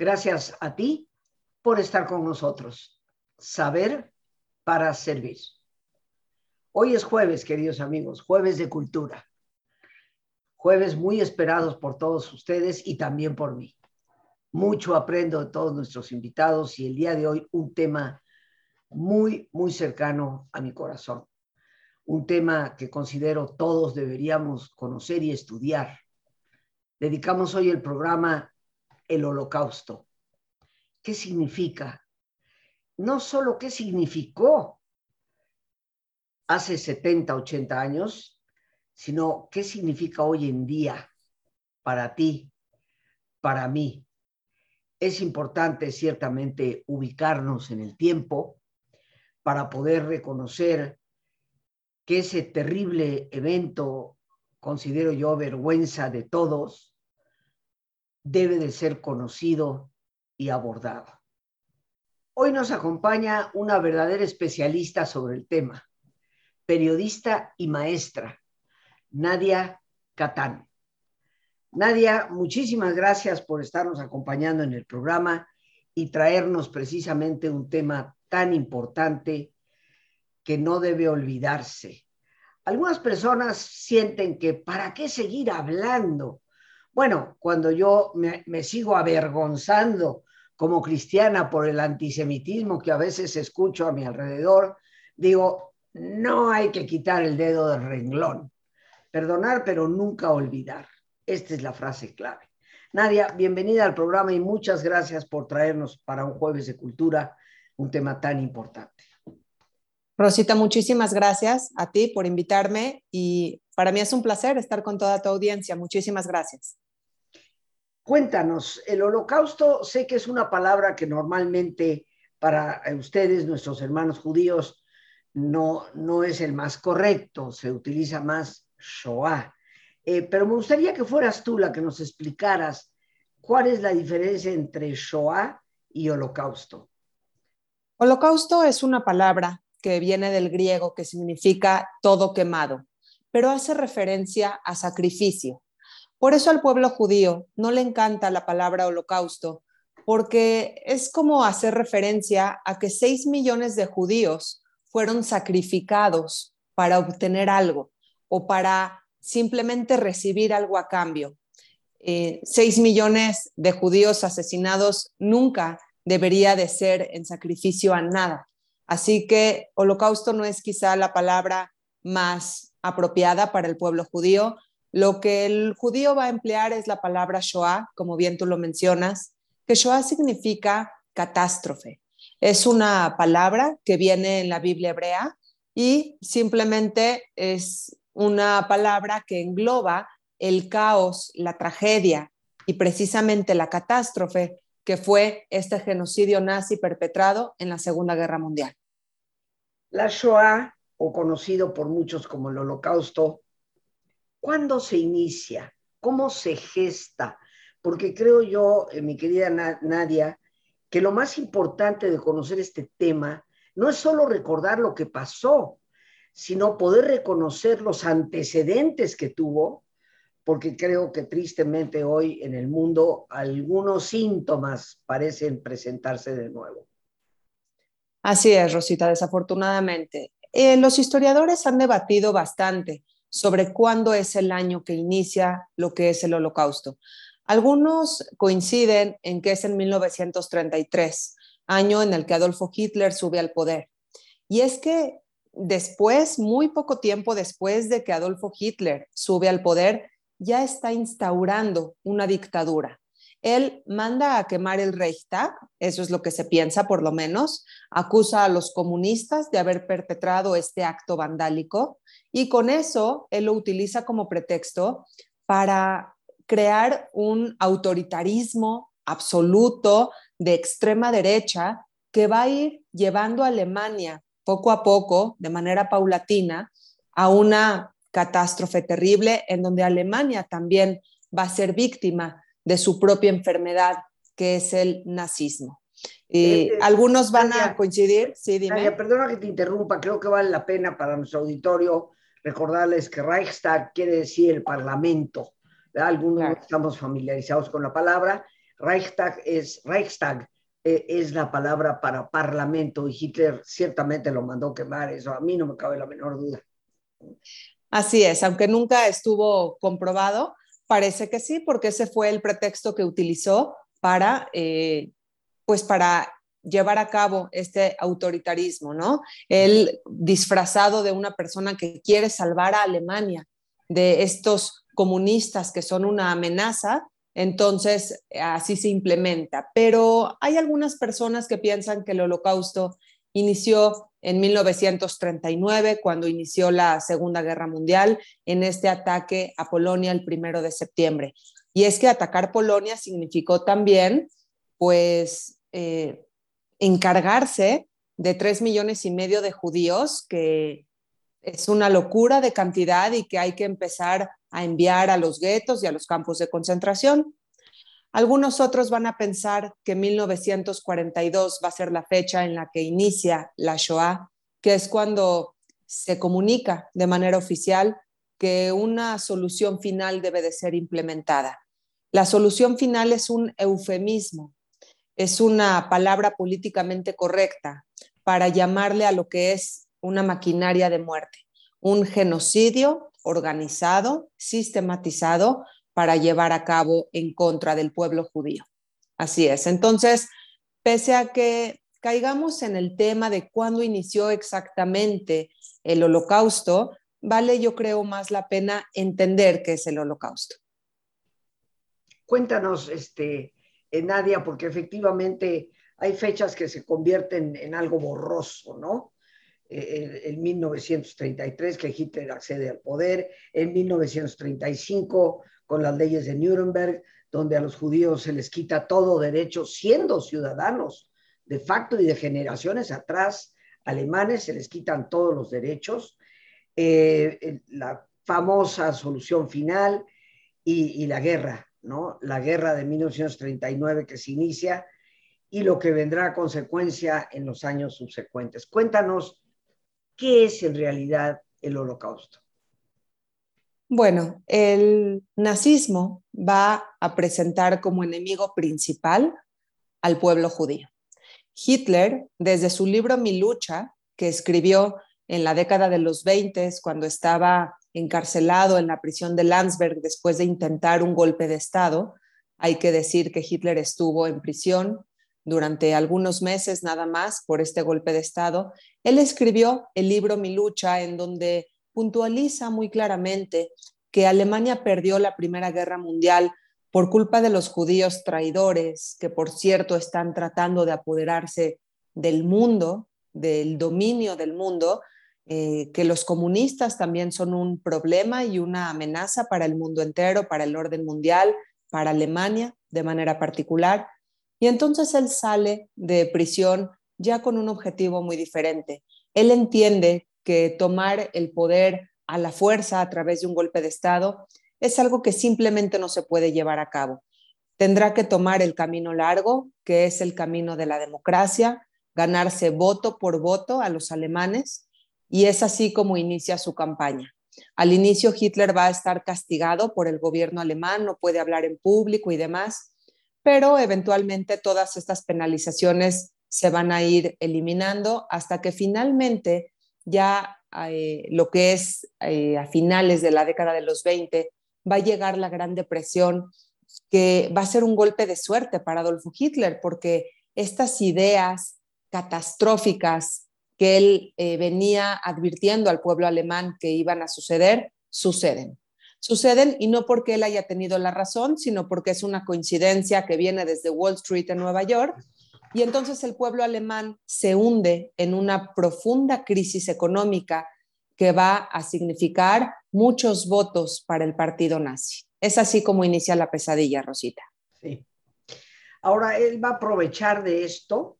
Gracias a ti por estar con nosotros. Saber para servir. Hoy es jueves, queridos amigos, jueves de cultura. Jueves muy esperados por todos ustedes y también por mí. Mucho aprendo de todos nuestros invitados y el día de hoy un tema muy, muy cercano a mi corazón. Un tema que considero todos deberíamos conocer y estudiar. Dedicamos hoy el programa El Holocausto. ¿Qué significa? No solo qué significó hace 70, 80 años, sino qué significa hoy en día para ti, para mí. Es importante ciertamente ubicarnos en el tiempo, para poder reconocer que ese terrible evento, considero yo vergüenza de todos, debe de ser conocido y abordado. Hoy nos acompaña una verdadera especialista sobre el tema, periodista y maestra, Nadia Catán. Nadia, muchísimas gracias por estarnos acompañando en el programa y traernos precisamente un tema tan importante que no debe olvidarse. Algunas personas sienten que ¿para qué seguir hablando? Bueno, cuando yo me, sigo avergonzando como cristiana por el antisemitismo que a veces escucho a mi alrededor, digo, no hay que quitar el dedo del renglón. Perdonar, pero nunca olvidar. Esta es la frase clave. Nadia, bienvenida al programa y muchas gracias por traernos para un jueves de cultura un tema tan importante. Rosita, muchísimas gracias a ti por invitarme y para mí es un placer estar con toda tu audiencia. Muchísimas gracias. Cuéntanos, el holocausto sé que es una palabra que normalmente para ustedes, nuestros hermanos judíos, no, no es el más correcto, se utiliza más Shoah. Eh, pero me gustaría que fueras tú la que nos explicaras cuál es la diferencia entre Shoah y holocausto. Holocausto es una palabra que viene del griego que significa todo quemado, pero hace referencia a sacrificio. Por eso al pueblo judío no le encanta la palabra holocausto, porque es como hacer referencia a que seis millones de judíos fueron sacrificados para obtener algo o para simplemente recibir algo a cambio. Eh, seis millones de judíos asesinados nunca debería de ser en sacrificio a nada. Así que holocausto no es quizá la palabra más apropiada para el pueblo judío. Lo que el judío va a emplear es la palabra Shoah, como bien tú lo mencionas, que Shoah significa catástrofe. Es una palabra que viene en la Biblia hebrea y simplemente es una palabra que engloba el caos, la tragedia y precisamente la catástrofe que fue este genocidio nazi perpetrado en la Segunda Guerra Mundial. La Shoah, o conocido por muchos como el Holocausto, ¿cuándo se inicia? ¿Cómo se gesta? Porque creo yo, eh, mi querida Nadia, que lo más importante de conocer este tema no es solo recordar lo que pasó, sino poder reconocer los antecedentes que tuvo porque creo que tristemente hoy en el mundo algunos síntomas parecen presentarse de nuevo. Así es, Rosita, desafortunadamente. Eh, los historiadores han debatido bastante sobre cuándo es el año que inicia lo que es el holocausto. Algunos coinciden en que es en 1933, año en el que Adolfo Hitler sube al poder. Y es que después, muy poco tiempo después de que Adolfo Hitler sube al poder, ya está instaurando una dictadura. Él manda a quemar el Reichstag, eso es lo que se piensa por lo menos, acusa a los comunistas de haber perpetrado este acto vandálico y con eso él lo utiliza como pretexto para crear un autoritarismo absoluto de extrema derecha que va a ir llevando a Alemania poco a poco, de manera paulatina, a una catástrofe terrible en donde Alemania también va a ser víctima de su propia enfermedad, que es el nazismo. Y algunos van a coincidir, sí, dime. perdona que te interrumpa, creo que vale la pena para nuestro auditorio recordarles que Reichstag quiere decir el Parlamento. Algunos estamos familiarizados con la palabra. Reichstag es, Reichstag eh, es la palabra para parlamento y Hitler ciertamente lo mandó quemar, eso a mí no me cabe la menor duda. Así es, aunque nunca estuvo comprobado, parece que sí, porque ese fue el pretexto que utilizó para, eh, pues para llevar a cabo este autoritarismo, ¿no? Él disfrazado de una persona que quiere salvar a Alemania de estos comunistas que son una amenaza, entonces así se implementa. Pero hay algunas personas que piensan que el holocausto inició en 1939, cuando inició la Segunda Guerra Mundial, en este ataque a Polonia el primero de septiembre. Y es que atacar Polonia significó también, pues, eh, encargarse de tres millones y medio de judíos, que es una locura de cantidad y que hay que empezar a enviar a los guetos y a los campos de concentración. Algunos otros van a pensar que 1942 va a ser la fecha en la que inicia la Shoah, que es cuando se comunica de manera oficial que una solución final debe de ser implementada. La solución final es un eufemismo es una palabra políticamente correcta para llamarle a lo que es una maquinaria de muerte, un genocidio organizado, sistematizado para llevar a cabo en contra del pueblo judío. Así es. Entonces, pese a que caigamos en el tema de cuándo inició exactamente el holocausto, vale yo creo más la pena entender qué es el holocausto. Cuéntanos, este, Nadia, porque efectivamente hay fechas que se convierten en algo borroso, ¿no? Eh, en 1933, que Hitler accede al poder, en 1935, con las leyes de Nuremberg, donde a los judíos se les quita todo derecho, siendo ciudadanos de facto y de generaciones atrás, alemanes, se les quitan todos los derechos. Eh, la famosa solución final y la guerra, la guerra de 1939 que se inicia y lo que vendrá a consecuencia en los años subsecuentes. Cuéntanos, ¿qué es en realidad el holocausto? Bueno, el nazismo va a presentar como enemigo principal al pueblo judío. Hitler, desde su libro Mi lucha, que escribió en la década de los 20, cuando estaba encarcelado en la prisión de Landsberg después de intentar un golpe de Estado. Hay que decir que Hitler estuvo en prisión durante algunos meses nada más por este golpe de Estado. Él escribió el libro Mi lucha en donde puntualiza muy claramente que Alemania perdió la Primera Guerra Mundial por culpa de los judíos traidores, que por cierto están tratando de apoderarse del mundo, del dominio del mundo, eh, que los comunistas también son un problema y una amenaza para el mundo entero, para el orden mundial, para Alemania de manera particular. Y entonces él sale de prisión ya con un objetivo muy diferente. Él entiende que tomar el poder a la fuerza a través de un golpe de Estado es algo que simplemente no se puede llevar a cabo. Tendrá que tomar el camino largo, que es el camino de la democracia, ganarse voto por voto a los alemanes y es así como inicia su campaña. Al inicio Hitler va a estar castigado por el gobierno alemán, no puede hablar en público y demás, pero eventualmente todas estas penalizaciones se van a ir eliminando hasta que finalmente ya eh, lo que es eh, a finales de la década de los 20 va a llegar la Gran Depresión, que va a ser un golpe de suerte para Adolfo Hitler, porque estas ideas catastróficas que él eh, venía advirtiendo al pueblo alemán que iban a suceder, suceden. Suceden y no porque él haya tenido la razón, sino porque es una coincidencia que viene desde Wall Street en Nueva York. Y entonces el pueblo alemán se hunde en una profunda crisis económica que va a significar muchos votos para el partido nazi. Es así como inicia la pesadilla, Rosita. Sí. Ahora él va a aprovechar de esto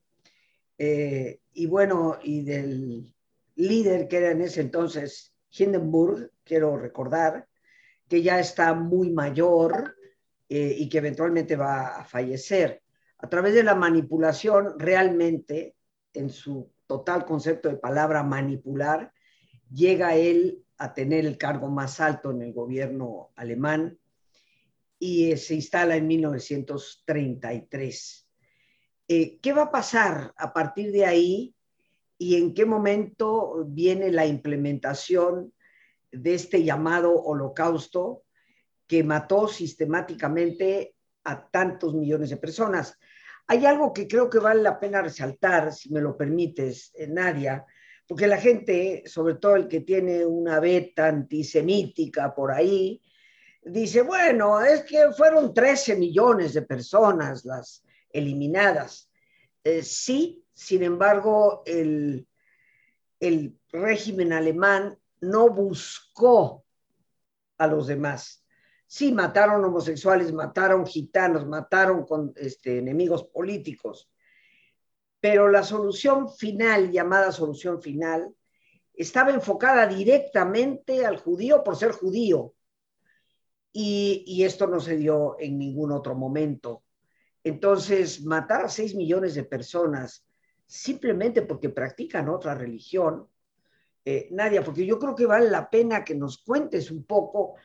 eh, y bueno, y del líder que era en ese entonces Hindenburg, quiero recordar, que ya está muy mayor eh, y que eventualmente va a fallecer. A través de la manipulación, realmente, en su total concepto de palabra manipular, llega él a tener el cargo más alto en el gobierno alemán y se instala en 1933. Eh, ¿Qué va a pasar a partir de ahí y en qué momento viene la implementación de este llamado holocausto que mató sistemáticamente a tantos millones de personas? Hay algo que creo que vale la pena resaltar, si me lo permites, eh, Nadia, porque la gente, sobre todo el que tiene una beta antisemítica por ahí, dice, bueno, es que fueron 13 millones de personas las eliminadas. Eh, sí, sin embargo, el, el régimen alemán no buscó a los demás. Sí, mataron homosexuales, mataron gitanos, mataron con, este, enemigos políticos, pero la solución final, llamada solución final, estaba enfocada directamente al judío por ser judío. Y, y, esto no se dio en ningún otro momento. Entonces, matar a 6 millones de personas simplemente porque practican otra religión, eh, Nadia, porque yo creo que vale la pena que nos cuentes un poco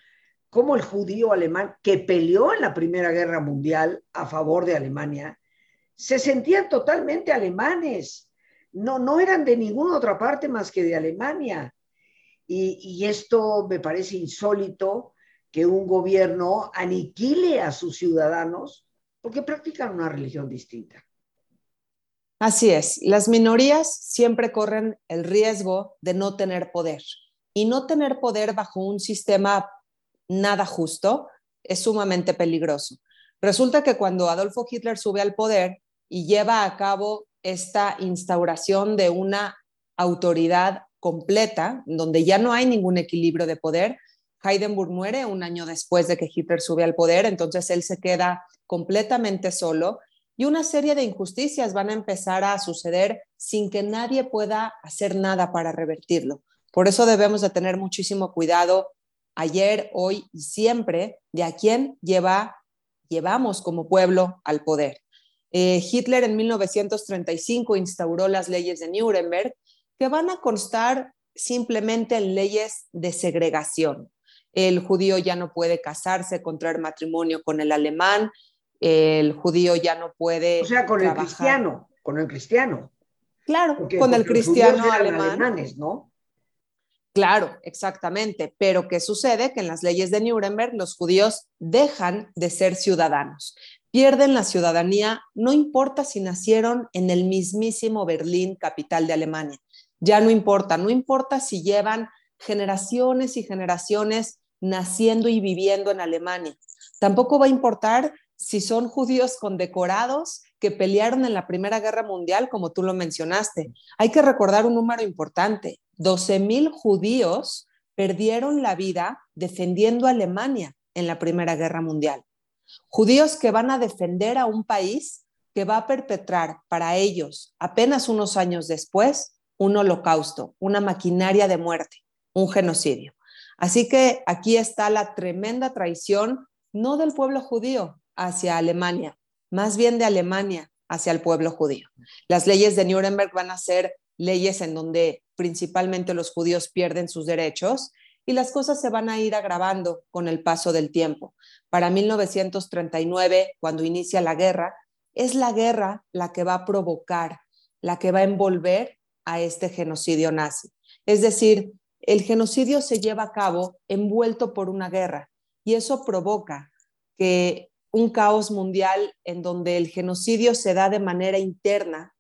cómo el judío alemán que peleó en la Primera Guerra Mundial a favor de Alemania, se sentían totalmente alemanes, no, no eran de ninguna otra parte más que de Alemania. Y, y esto me parece insólito que un gobierno aniquile a sus ciudadanos porque practican una religión distinta. Así es, las minorías siempre corren el riesgo de no tener poder y no tener poder bajo un sistema nada justo es sumamente peligroso. Resulta que cuando Adolfo Hitler sube al poder y lleva a cabo esta instauración de una autoridad completa, donde ya no hay ningún equilibrio de poder, Heidenburg muere un año después de que Hitler sube al poder, entonces él se queda completamente solo y una serie de injusticias van a empezar a suceder sin que nadie pueda hacer nada para revertirlo. Por eso debemos de tener muchísimo cuidado ayer, hoy y siempre de a quién lleva, llevamos como pueblo al poder. Eh, Hitler en 1935 instauró las leyes de Nuremberg que van a constar simplemente en leyes de segregación. El judío ya no puede casarse, contraer matrimonio con el alemán, el judío ya no puede. O sea, con el cristiano, con el cristiano. Claro, con el cristiano alemán. Alemanes, ¿no? Claro, exactamente. Pero ¿qué sucede? Que en las leyes de Nuremberg los judíos dejan de ser ciudadanos. Pierden la ciudadanía, no importa si nacieron en el mismísimo Berlín, capital de Alemania. Ya no importa, no importa si llevan generaciones y generaciones naciendo y viviendo en Alemania. Tampoco va a importar si son judíos condecorados que pelearon en la Primera Guerra Mundial, como tú lo mencionaste. Hay que recordar un número importante. 12.000 judíos perdieron la vida defendiendo Alemania en la Primera Guerra Mundial. Judíos que van a defender a un país que va a perpetrar para ellos, apenas unos años después, un holocausto, una maquinaria de muerte, un genocidio. Así que aquí está la tremenda traición, no del pueblo judío hacia Alemania, más bien de Alemania hacia el pueblo judío. Las leyes de Nuremberg van a ser leyes en donde principalmente los judíos pierden sus derechos y las cosas se van a ir agravando con el paso del tiempo. Para 1939, cuando inicia la guerra, es la guerra la que va a provocar, la que va a envolver a este genocidio nazi. Es decir, el genocidio se lleva a cabo envuelto por una guerra y eso provoca que un caos mundial en donde el genocidio se da de manera interna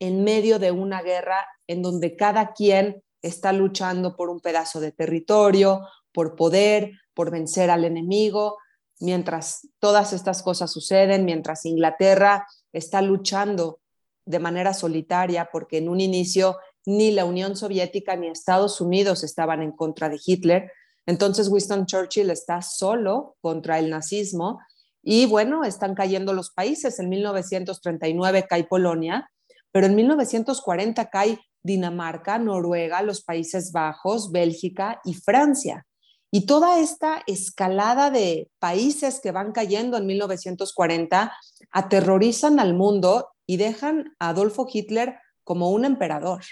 en medio de una guerra en donde cada quien está luchando por un pedazo de territorio, por poder, por vencer al enemigo, mientras todas estas cosas suceden, mientras Inglaterra está luchando de manera solitaria, porque en un inicio ni la Unión Soviética ni Estados Unidos estaban en contra de Hitler, entonces Winston Churchill está solo contra el nazismo y bueno, están cayendo los países. En 1939 cae Polonia, pero en 1940 cae Dinamarca, Noruega, los Países Bajos, Bélgica y Francia. Y toda esta escalada de países que van cayendo en 1940 aterrorizan al mundo y dejan a Adolfo Hitler como un emperador.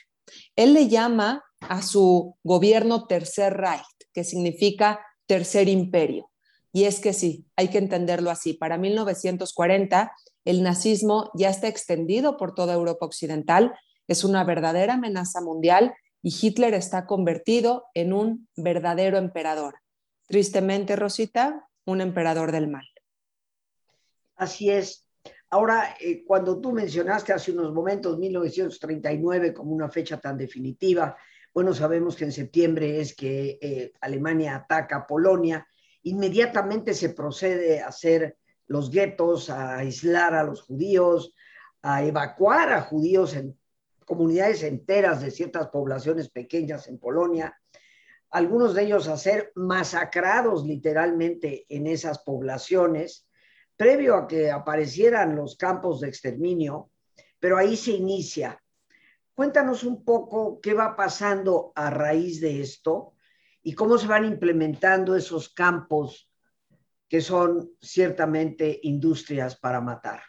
Él le llama a su gobierno Tercer Reich, que significa Tercer Imperio. Y es que sí, hay que entenderlo así. Para 1940, el nazismo ya está extendido por toda Europa Occidental, es una verdadera amenaza mundial y Hitler está convertido en un verdadero emperador. Tristemente, Rosita, un emperador del mal. Así es. Ahora, eh, cuando tú mencionaste hace unos momentos 1939 como una fecha tan definitiva, bueno, sabemos que en septiembre es que eh, Alemania ataca Polonia, inmediatamente se procede a hacer los guetos, a aislar a los judíos, a evacuar a judíos en comunidades enteras de ciertas poblaciones pequeñas en Polonia, algunos de ellos a ser masacrados literalmente en esas poblaciones, previo a que aparecieran los campos de exterminio, pero ahí se inicia. Cuéntanos un poco qué va pasando a raíz de esto y cómo se van implementando esos campos que son ciertamente industrias para matar.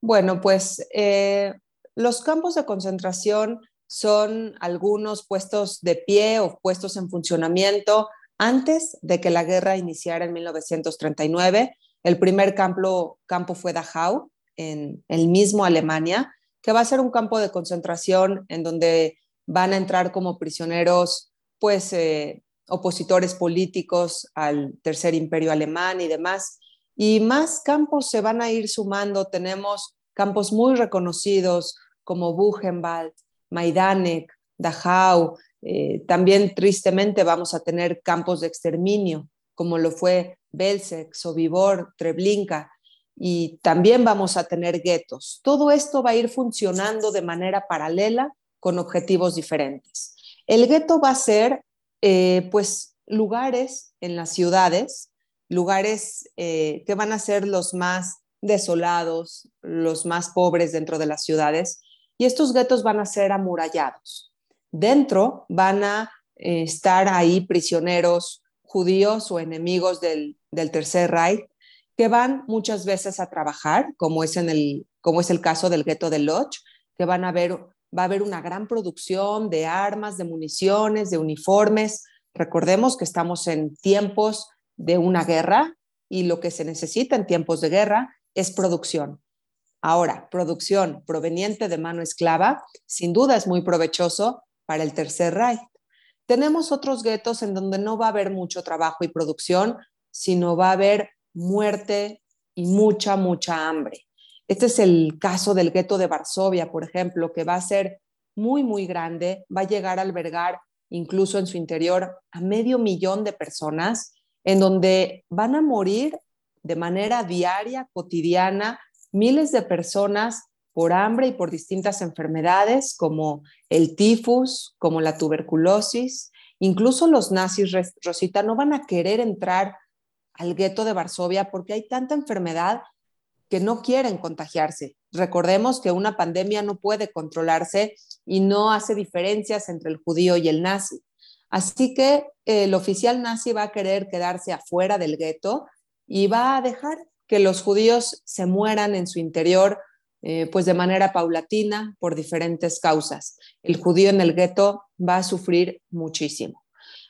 Bueno, pues eh, los campos de concentración son algunos puestos de pie o puestos en funcionamiento antes de que la guerra iniciara en 1939 el primer campo, campo fue Dachau, en el mismo Alemania, que va a ser un campo de concentración en donde van a entrar como prisioneros, pues, eh, opositores políticos al tercer imperio alemán y demás. Y más campos se van a ir sumando. Tenemos campos muy reconocidos como Buchenwald, Majdanek, Dachau. Eh, también tristemente vamos a tener campos de exterminio, como lo fue Belzec, Sobibor, Treblinka, y también vamos a tener guetos. Todo esto va a ir funcionando de manera paralela con objetivos diferentes. El gueto va a ser, eh, pues, lugares en las ciudades, lugares eh, que van a ser los más desolados, los más pobres dentro de las ciudades, y estos guetos van a ser amurallados. Dentro van a eh, estar ahí prisioneros judíos o enemigos del, Tercer Reich que van muchas veces a trabajar, como es, en el, como es el caso del gueto de Lodz, que van a ver, va a haber una gran producción de armas, de municiones, de uniformes. Recordemos que estamos en tiempos de una guerra y lo que se necesita en tiempos de guerra es producción. Ahora, producción proveniente de mano esclava, sin duda es muy provechoso para el Tercer Reich. Tenemos otros guetos en donde no va a haber mucho trabajo y producción, sino va a haber muerte y mucha, mucha hambre. Este es el caso del gueto de Varsovia, por ejemplo, que va a ser muy, muy grande, va a llegar a albergar incluso en su interior a medio millón de personas, en donde van a morir de manera diaria, cotidiana, miles de personas por hambre y por distintas enfermedades como el tifus, como la tuberculosis. Incluso los nazis, Rosita, no van a querer entrar al gueto de Varsovia porque hay tanta enfermedad que no quieren contagiarse. Recordemos que una pandemia no puede controlarse y no hace diferencias entre el judío y el nazi. Así que el oficial nazi va a querer quedarse afuera del gueto y va a dejar que los judíos se mueran en su interior eh, pues de manera paulatina por diferentes causas. El judío en el gueto va a sufrir muchísimo.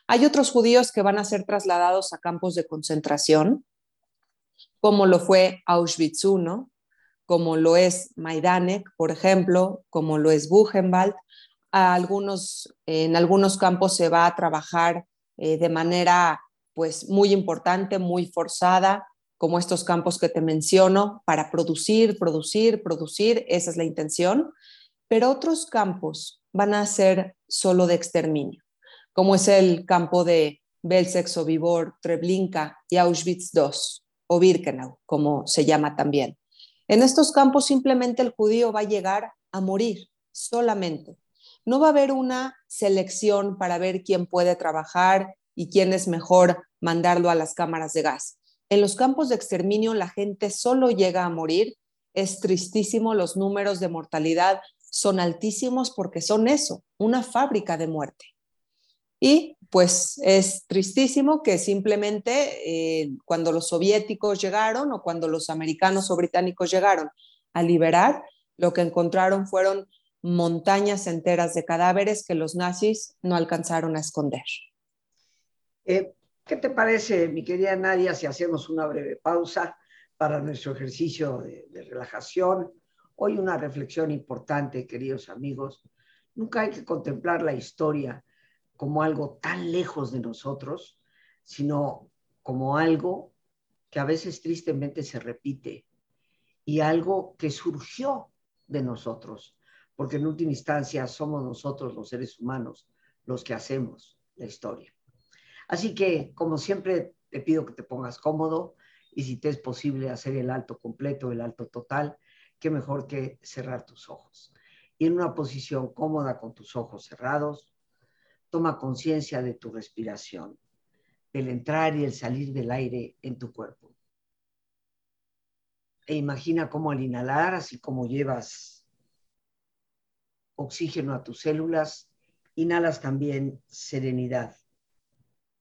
Hay otros judíos que van a ser trasladados a campos de concentración, como lo fue Auschwitz I, como lo es Majdanek, por ejemplo, como lo es Buchenwald. algunos, en algunos campos se va a trabajar eh, de manera pues muy importante, muy forzada, como estos campos que te menciono, para producir, producir, producir, esa es la intención, pero otros campos van a ser solo de exterminio, como es el campo de Belzec, Sobibor, Treblinka y Auschwitz II, o Birkenau, como se llama también. En estos campos simplemente el judío va a llegar a morir solamente. No va a haber una selección para ver quién puede trabajar y quién es mejor mandarlo a las cámaras de gas. En los campos de exterminio la gente solo llega a morir. Es tristísimo, los números de mortalidad son altísimos porque son eso, una fábrica de muerte. Y pues es tristísimo que simplemente eh, cuando los soviéticos llegaron o cuando los americanos o británicos llegaron a liberar, lo que encontraron fueron montañas enteras de cadáveres que los nazis no alcanzaron a esconder. Eh, ¿Qué te parece, mi querida Nadia, si hacemos una breve pausa para nuestro ejercicio de, relajación? Hoy una reflexión importante, queridos amigos. Nunca hay que contemplar la historia como algo tan lejos de nosotros, sino como algo que a veces tristemente se repite y algo que surgió de nosotros, porque en última instancia somos nosotros los seres humanos los que hacemos la historia. Así que, como siempre, te pido que te pongas cómodo y si te es posible hacer el alto completo, el alto total, qué mejor que cerrar tus ojos. Y en una posición cómoda con tus ojos cerrados, toma conciencia de tu respiración, del entrar y el salir del aire en tu cuerpo e imagina cómo al inhalar, así como llevas oxígeno a tus células, inhalas también serenidad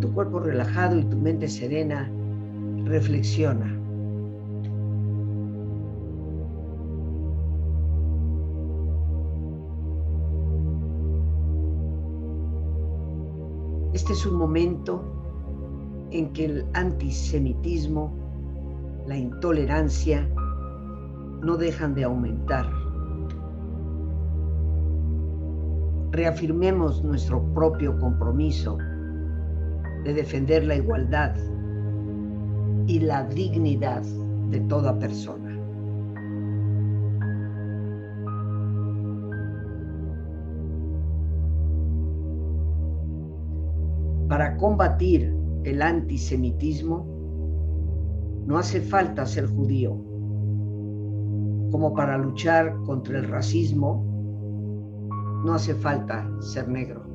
Tu cuerpo relajado y tu mente serena, reflexiona. Este es un momento en que el antisemitismo, la intolerancia, no dejan de aumentar. Reafirmemos nuestro propio compromiso de defender la igualdad y la dignidad de toda persona. Para combatir el antisemitismo no hace falta ser judío, como para luchar contra el racismo no hace falta ser negro.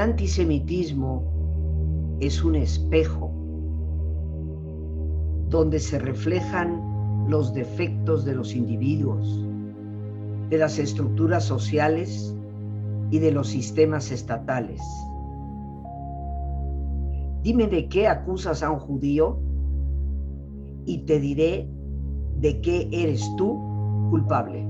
El antisemitismo es un espejo donde se reflejan los defectos de los individuos, de las estructuras sociales y de los sistemas estatales. Dime de qué acusas a un judío y te diré de qué eres tú culpable.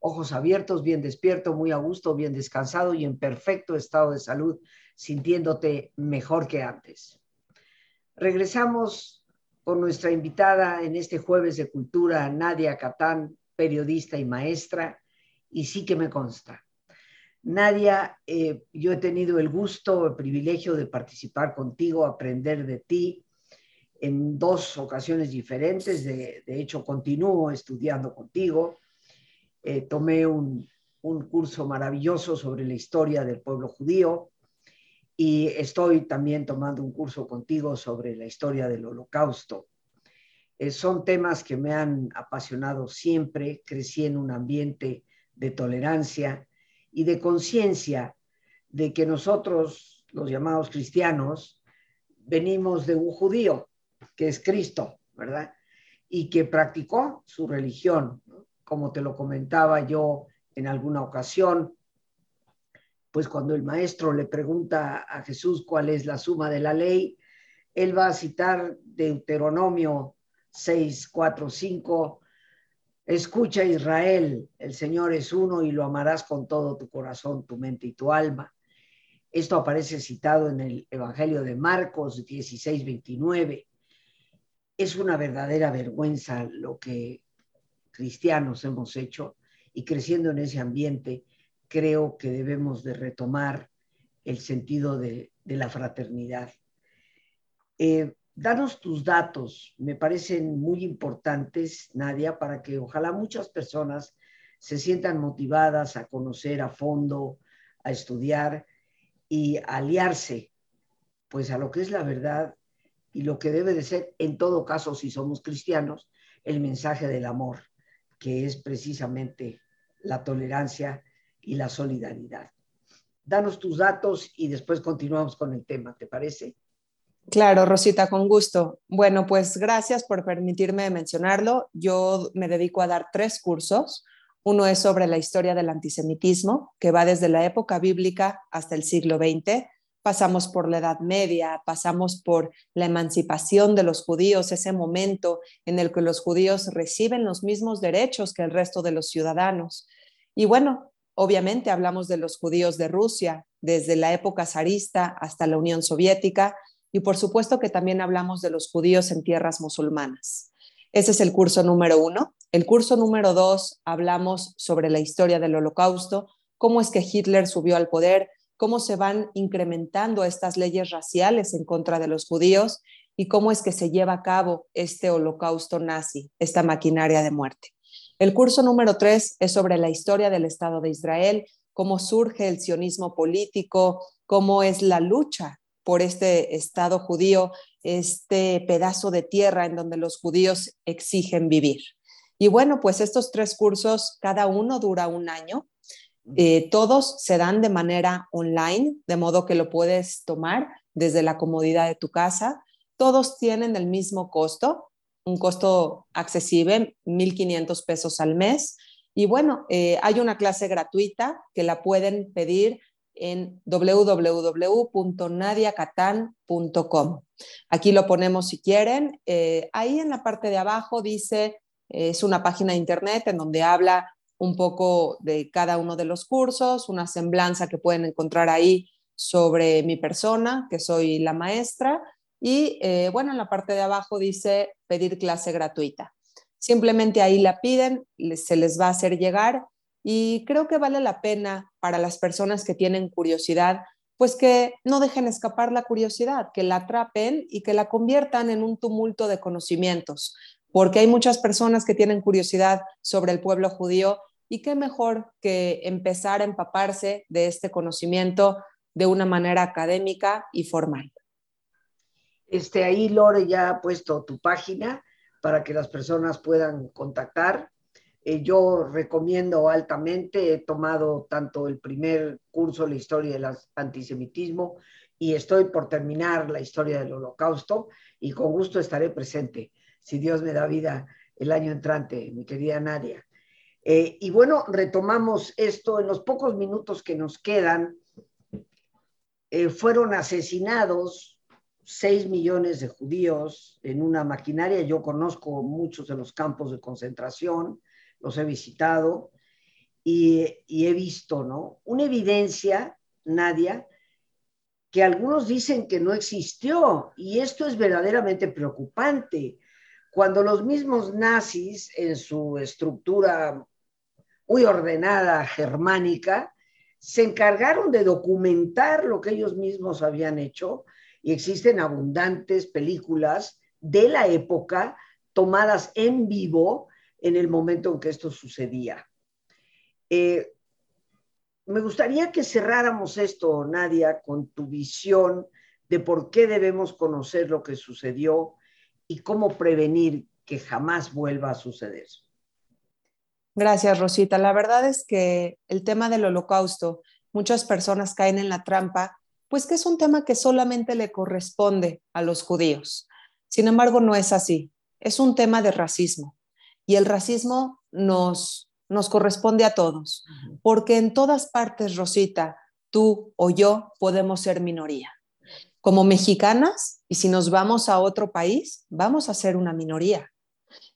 ojos abiertos, bien despierto, muy a gusto, bien descansado y en perfecto estado de salud, sintiéndote mejor que antes. Regresamos con nuestra invitada en este jueves de cultura, Nadia Catán, periodista y maestra, y sí que me consta. Nadia, eh, yo he tenido el gusto, el privilegio de participar contigo, aprender de ti en dos ocasiones diferentes, de, de hecho continúo estudiando contigo eh, tomé un, curso maravilloso sobre la historia del pueblo judío y estoy también tomando un curso contigo sobre la historia del holocausto. Eh, son temas que me han apasionado siempre, crecí en un ambiente de tolerancia y de conciencia de que nosotros, los llamados cristianos, venimos de un judío, que es Cristo, ¿verdad? Y que practicó su religión, como te lo comentaba yo en alguna ocasión, pues cuando el maestro le pregunta a Jesús cuál es la suma de la ley, él va a citar Deuteronomio 6, 4, 5, Escucha Israel, el Señor es uno y lo amarás con todo tu corazón, tu mente y tu alma. Esto aparece citado en el Evangelio de Marcos 16, 29. Es una verdadera vergüenza lo que cristianos hemos hecho y creciendo en ese ambiente, creo que debemos de retomar el sentido de, la fraternidad. Eh, danos tus datos, me parecen muy importantes, Nadia, para que ojalá muchas personas se sientan motivadas a conocer a fondo, a estudiar y aliarse pues a lo que es la verdad y lo que debe de ser, en todo caso, si somos cristianos, el mensaje del amor, que es precisamente la tolerancia y la solidaridad. Danos tus datos y después continuamos con el tema, ¿te parece? Claro, Rosita, con gusto. Bueno, pues gracias por permitirme mencionarlo. Yo me dedico a dar tres cursos. Uno es sobre la historia del antisemitismo, que va desde la época bíblica hasta el siglo XX. Pasamos por la Edad Media, pasamos por la emancipación de los judíos, ese momento en el que los judíos reciben los mismos derechos que el resto de los ciudadanos. Y bueno, obviamente hablamos de los judíos de Rusia, desde la época zarista hasta la Unión Soviética, y por supuesto que también hablamos de los judíos en tierras musulmanas. Ese es el curso número uno. El curso número dos hablamos sobre la historia del holocausto, cómo es que Hitler subió al poder, cómo se van incrementando estas leyes raciales en contra de los judíos y cómo es que se lleva a cabo este holocausto nazi, esta maquinaria de muerte. El curso número tres es sobre la historia del Estado de Israel, cómo surge el sionismo político, cómo es la lucha por este Estado judío, este pedazo de tierra en donde los judíos exigen vivir. Y bueno, pues estos tres cursos, cada uno dura un año. Eh, todos se dan de manera online, de modo que lo puedes tomar desde la comodidad de tu casa. Todos tienen el mismo costo, un costo accesible, 1.500 pesos al mes. Y bueno, eh, hay una clase gratuita que la pueden pedir en www.nadiacatan.com. Aquí lo ponemos si quieren. Eh, ahí en la parte de abajo dice, es una página de internet en donde habla un poco de cada uno de los cursos, una semblanza que pueden encontrar ahí sobre mi persona, que soy la maestra. Y eh, bueno, en la parte de abajo dice pedir clase gratuita. Simplemente ahí la piden, se les va a hacer llegar y creo que vale la pena para las personas que tienen curiosidad, pues que no dejen escapar la curiosidad, que la atrapen y que la conviertan en un tumulto de conocimientos, porque hay muchas personas que tienen curiosidad sobre el pueblo judío y qué mejor que empezar a empaparse de este conocimiento de una manera académica y formal. Este, ahí Lore ya ha puesto tu página para que las personas puedan contactar eh, yo recomiendo altamente, he tomado tanto el primer curso, la historia del antisemitismo, y estoy por terminar la historia del holocausto, y con gusto estaré presente, si Dios me da vida el año entrante, mi querida Nadia. Eh, y bueno, retomamos esto en los pocos minutos que nos quedan. Eh, fueron asesinados seis millones de judíos en una maquinaria. Yo conozco muchos de los campos de concentración los he visitado y, he visto, ¿no? Una evidencia, Nadia, que algunos dicen que no existió y esto es verdaderamente preocupante. Cuando los mismos nazis en su estructura muy ordenada germánica se encargaron de documentar lo que ellos mismos habían hecho y existen abundantes películas de la época tomadas en vivo en el momento en que esto sucedía. Eh, me gustaría que cerráramos esto, Nadia, con tu visión de por qué debemos conocer lo que sucedió y cómo prevenir que jamás vuelva a suceder. Gracias, Rosita. La verdad es que el tema del holocausto, muchas personas caen en la trampa, pues que es un tema que solamente le corresponde a los judíos. Sin embargo, no es así. Es un tema de racismo. Y el racismo nos, nos corresponde a todos, porque en todas partes, Rosita, tú o yo podemos ser minoría. Como mexicanas, y si nos vamos a otro país, vamos a ser una minoría.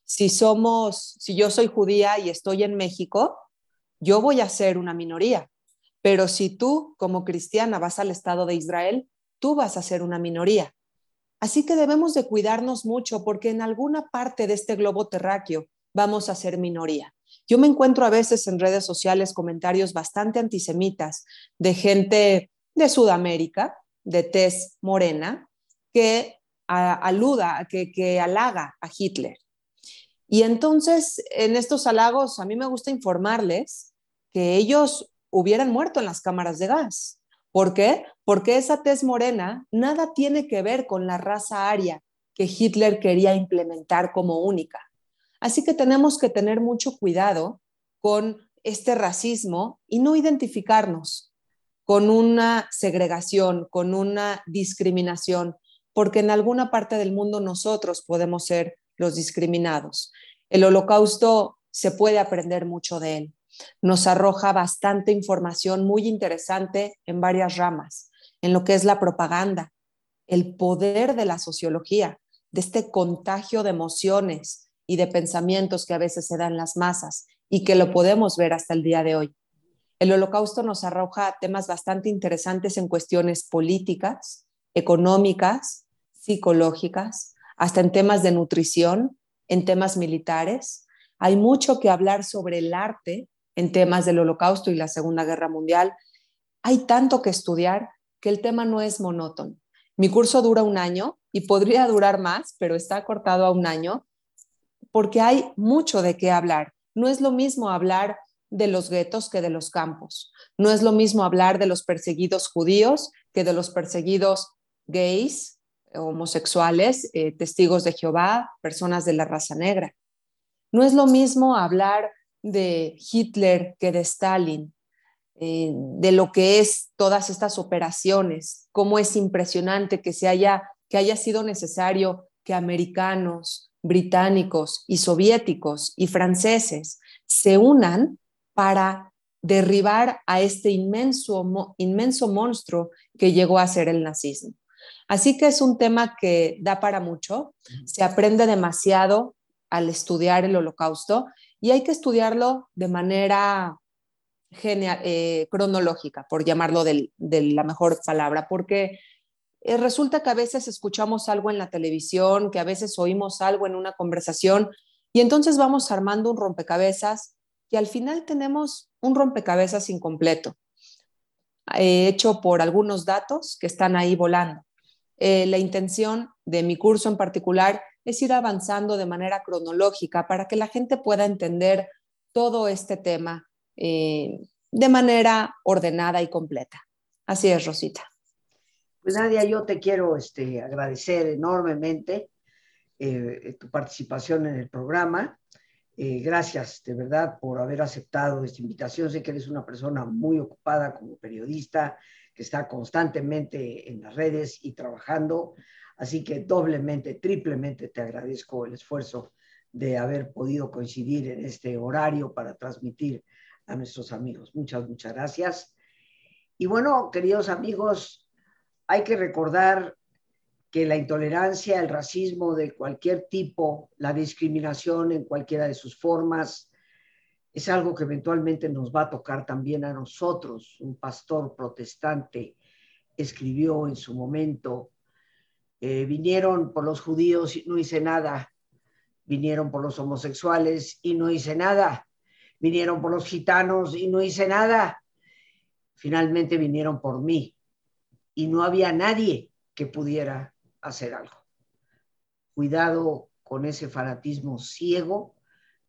si somos, si yo soy judía y estoy en México, yo voy a ser una minoría. Pero si tú, como cristiana, vas al Estado de Israel, tú vas a ser una minoría. Así que debemos de cuidarnos mucho porque en alguna parte de este globo terráqueo vamos a ser minoría. Yo me encuentro a veces en redes sociales comentarios bastante antisemitas de gente de Sudamérica, de tez morena, que aluda, que, que halaga a Hitler. Y entonces, en estos halagos, a mí me gusta informarles que ellos hubieran muerto en las cámaras de gas. ¿Por qué? Porque esa tez morena nada tiene que ver con la raza aria que Hitler quería implementar como única. Así que tenemos que tener mucho cuidado con este racismo y no identificarnos con una segregación, con una discriminación, porque en alguna parte del mundo nosotros podemos ser los discriminados. El holocausto se puede aprender mucho de él. Nos arroja bastante información muy interesante en varias ramas, en lo que es la propaganda, el poder de la sociología, de este contagio de emociones, y de pensamientos que a veces se dan las masas y que lo podemos ver hasta el día de hoy. El holocausto nos arroja temas bastante interesantes en cuestiones políticas, económicas, psicológicas, hasta en temas de nutrición, en temas militares. Hay mucho que hablar sobre el arte en temas del holocausto y la Segunda Guerra Mundial. Hay tanto que estudiar que el tema no es monótono. Mi curso dura un año y podría durar más, pero está cortado a un año porque hay mucho de qué hablar. No es lo mismo hablar de los guetos que de los campos. No es lo mismo hablar de los perseguidos judíos que de los perseguidos gays, homosexuales, eh, testigos de Jehová, personas de la raza negra. No es lo mismo hablar de Hitler que de Stalin, eh, de lo que es todas estas operaciones, cómo es impresionante que, se haya, que haya sido necesario que americanos, británicos y soviéticos y franceses se unan para derribar a este inmenso, inmenso monstruo que llegó a ser el nazismo. Así que es un tema que da para mucho, se aprende demasiado al estudiar el holocausto y hay que estudiarlo de manera eh, cronológica, por llamarlo de la mejor palabra, porque eh, resulta que a veces escuchamos algo en la televisión, que a veces oímos algo en una conversación y entonces vamos armando un rompecabezas y al final tenemos un rompecabezas incompleto, eh, hecho por algunos datos que están ahí volando. Eh, la intención de mi curso en particular es ir avanzando de manera cronológica para que la gente pueda entender todo este tema de manera ordenada y completa. Así es, Rosita. Pues Nadia, yo te quiero este, agradecer enormemente eh, tu participación en el programa. Eh, gracias de verdad por haber aceptado esta invitación. Sé que eres una persona muy ocupada como periodista, que está constantemente en las redes y trabajando. Así que doblemente, triplemente te agradezco el esfuerzo de haber podido coincidir en este horario para transmitir a nuestros amigos. Muchas, muchas gracias. Y bueno, queridos amigos, hay que recordar que la intolerancia, el racismo de cualquier tipo, la discriminación en cualquiera de sus formas, es algo que eventualmente nos va a tocar también a nosotros. Un pastor protestante escribió en su momento, eh, vinieron por los judíos y no hice nada, vinieron por los homosexuales y no hice nada, vinieron por los gitanos y no hice nada, finalmente vinieron por mí. Y no había nadie que pudiera hacer algo. Cuidado con ese fanatismo ciego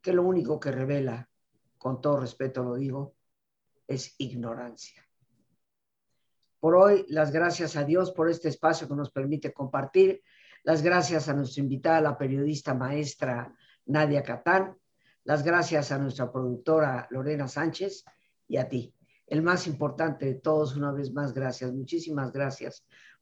que lo único que revela, con todo respeto lo digo, es ignorancia. Por hoy, las gracias a Dios por este espacio que nos permite compartir. Las gracias a nuestra invitada, la periodista maestra Nadia Catán. Las gracias a nuestra productora Lorena Sánchez y a ti el más importante de todos, una vez más, gracias, muchísimas gracias